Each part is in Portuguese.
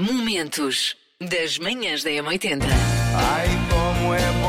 Momentos das manhãs da M80. Ai, como é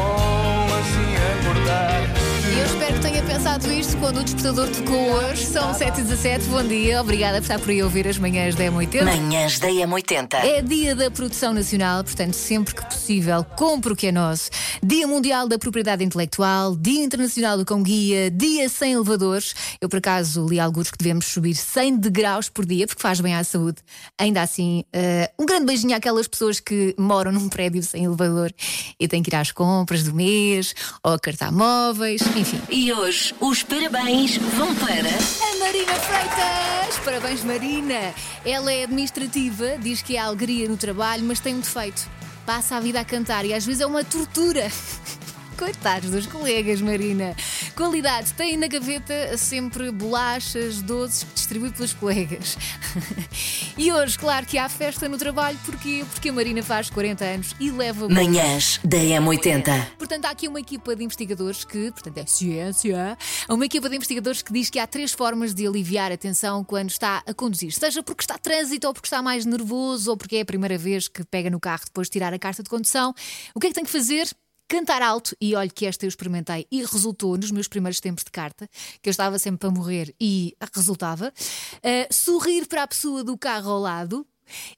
pensado isto quando o despertador tocou hoje. São 7h17, bom dia. Obrigada por estar por aí a ouvir as manhãs da M80. Manhãs da M80. É dia da produção nacional, portanto, sempre que possível, compre o que é nosso. Dia Mundial da Propriedade Intelectual, Dia Internacional do Cão Guia, Dia sem elevadores. Eu, por acaso, li alguns que devemos subir 100 degraus por dia, porque faz bem à saúde. Ainda assim, eh, um grande beijinho àquelas pessoas que moram num prédio sem elevador e têm que ir às compras do mês, ou a cartar móveis, enfim. E hoje os parabéns vão para. A Marina Freitas! Parabéns, Marina! Ela é administrativa, diz que há alegria no trabalho, mas tem um defeito. Passa a vida a cantar e às vezes é uma tortura. Coitados dos colegas, Marina. Qualidade, tem na gaveta sempre bolachas, doces que distribui pelos colegas. e hoje, claro que há festa no trabalho, porquê? Porque a Marina faz 40 anos e leva. Manhãs da M80. Portanto, há aqui uma equipa de investigadores que, portanto, é ciência, há uma equipa de investigadores que diz que há três formas de aliviar a tensão quando está a conduzir. Seja porque está a trânsito, ou porque está mais nervoso, ou porque é a primeira vez que pega no carro depois de tirar a carta de condução. O que é que tem que fazer? Cantar alto, e olha que esta eu experimentei e resultou nos meus primeiros tempos de carta, que eu estava sempre para morrer e resultava. Uh, sorrir para a pessoa do carro ao lado,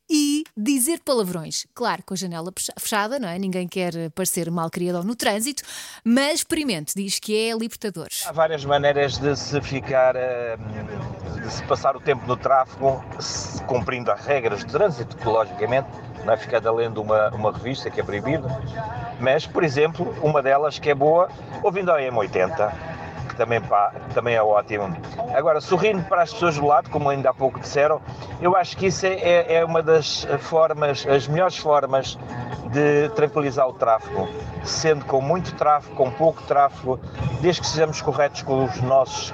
e dizer palavrões. Claro, com a janela fecha- fechada, não é? Ninguém quer parecer mal criador no trânsito, mas experimente, diz que é libertador. Há várias maneiras de se ficar, eh, de se passar o tempo no tráfego, cumprindo as regras de trânsito, que logicamente não é ficar lendo uma, uma revista que é proibido, mas, por exemplo, uma delas que é boa, ouvindo a M80, que também, pá, também é ótimo. Agora, sorrindo para as pessoas do lado, como ainda há pouco disseram, eu acho que isso é, é- é uma das formas, as melhores formas de tranquilizar o tráfego, sendo com muito tráfego, com pouco tráfego, desde que sejamos corretos com os nossos,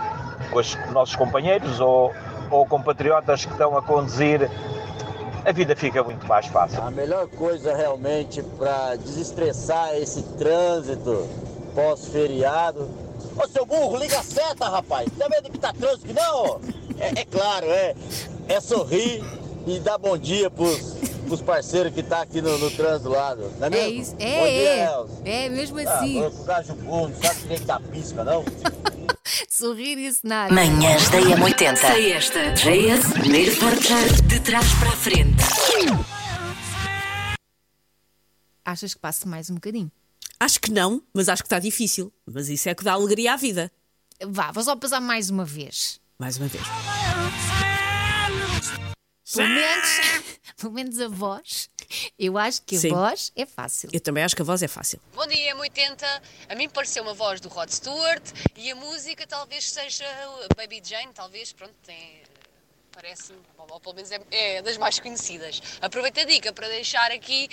com os nossos companheiros ou, ou compatriotas que estão a conduzir, a vida fica muito mais fácil. A melhor coisa realmente para desestressar esse trânsito pós-feriado. Ô seu burro, liga a seta, rapaz! Tem medo que tá trânsito que não? É, é claro, é, é sorrir e dar bom dia pros, pros parceiros que tá aqui no, no trânsito do lado. Não é É mesmo? isso, bom é, dia, é. Elcio. É mesmo Ah, assim. agora pro gajo burro, não sabe nem da pisca, não? Sorrir isso nada. Manhãs da M80. Sei esta. JS, primeiro portar de trás para a frente. Achas que passa mais um bocadinho? Acho que não, mas acho que está difícil. Mas isso é que dá alegria à vida. Vá, vou só passar mais uma vez. Mais uma vez. Pelo menos, pelo menos a voz. Eu acho que a Sim. voz é fácil. Eu também acho que a voz é fácil. Bom dia, M80. A mim pareceu uma voz do Rod Stewart e a música talvez seja Baby Jane, talvez, pronto, tem. Parece-me, ou, pelo menos é, é das mais conhecidas. Aproveito a dica para deixar aqui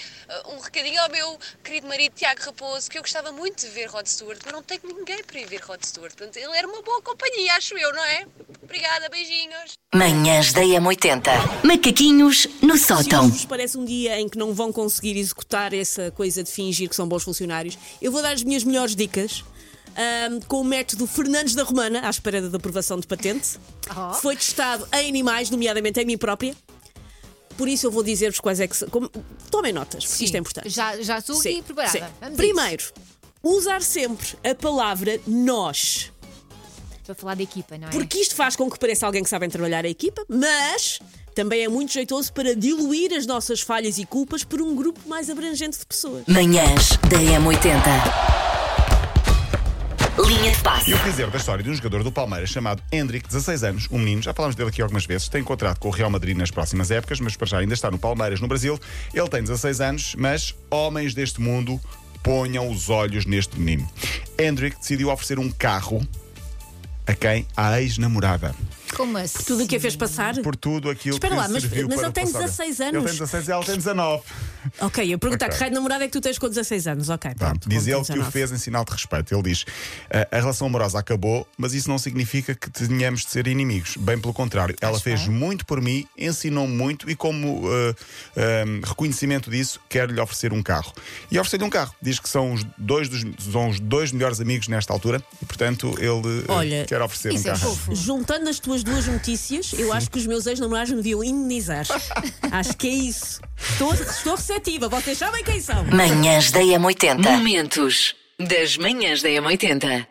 uh, um recadinho ao meu querido marido Tiago Raposo, que eu gostava muito de ver Rod Stewart, mas não tenho ninguém para ir ver Rod Stewart. Portanto, ele era uma boa companhia, acho eu, não é? Obrigada, beijinhos. Manhãs da M80. Macaquinhos no Se sótão. vos parece um dia em que não vão conseguir executar essa coisa de fingir que são bons funcionários, eu vou dar as minhas melhores dicas. Ahm, com o método Fernandes da Romana, à espera da aprovação de patente. Oh. Foi testado em animais, nomeadamente em mim própria. Por isso eu vou dizer-vos quais é que são. como- Tomem notas, porque isto é importante. Já, já estou aqui Sim, preparada. sim. Vamos a Primeiro, usar sempre a palavra nós. isso. Para falar da equipa, não é? Porque isto faz com que pareça alguém que sabem trabalhar a equipa, mas também é muito jeitoso para diluir as nossas falhas e culpas por um grupo mais abrangente de pessoas. Manhãs da M80. Linha de passe. E eu quis dizer da história de um jogador do Palmeiras chamado Hendrick, 16 anos, um menino, já falámos dele aqui algumas vezes, tem contrato com o Real Madrid nas próximas épocas, mas para já ainda está no Palmeiras, no Brasil. Ele tem 16 anos, mas homens deste mundo ponham os olhos neste menino. Hendrick decidiu oferecer um carro a quem? À ex-namorada. Como assim? Tudo o que a fez passar. Por tudo aquilo Espera que lá, mas- serviu mas para ele tem passar. 16 anos. Ele tem 16 e ela tem 19. Ok, eu perguntar Ok. que raio de namorado é que tu tens com 16 anos. Ok, pronto, diz ele que o 19. fez em sinal de respeito. Ele diz: "A- a relação amorosa acabou, mas isso não significa que tenhamos de ser inimigos. Bem pelo contrário, ela fez muito por mim, ensinou-me muito e, como uh, um, reconhecimento disso, quero-lhe oferecer um carro. E oferecer-lhe um carro. Diz que são os dois, dos, são os dois melhores amigos nesta altura e, portanto, ele uh, Olha, quer oferecer um é carro. fofo. Juntando as tuas duas notícias, eu acho que os meus ex-namorados me deviam indenizar. acho que é isso. Estou, estou receptiva, vocês sabem quem são. Manhãs da M80. Momentos das manhãs da M80.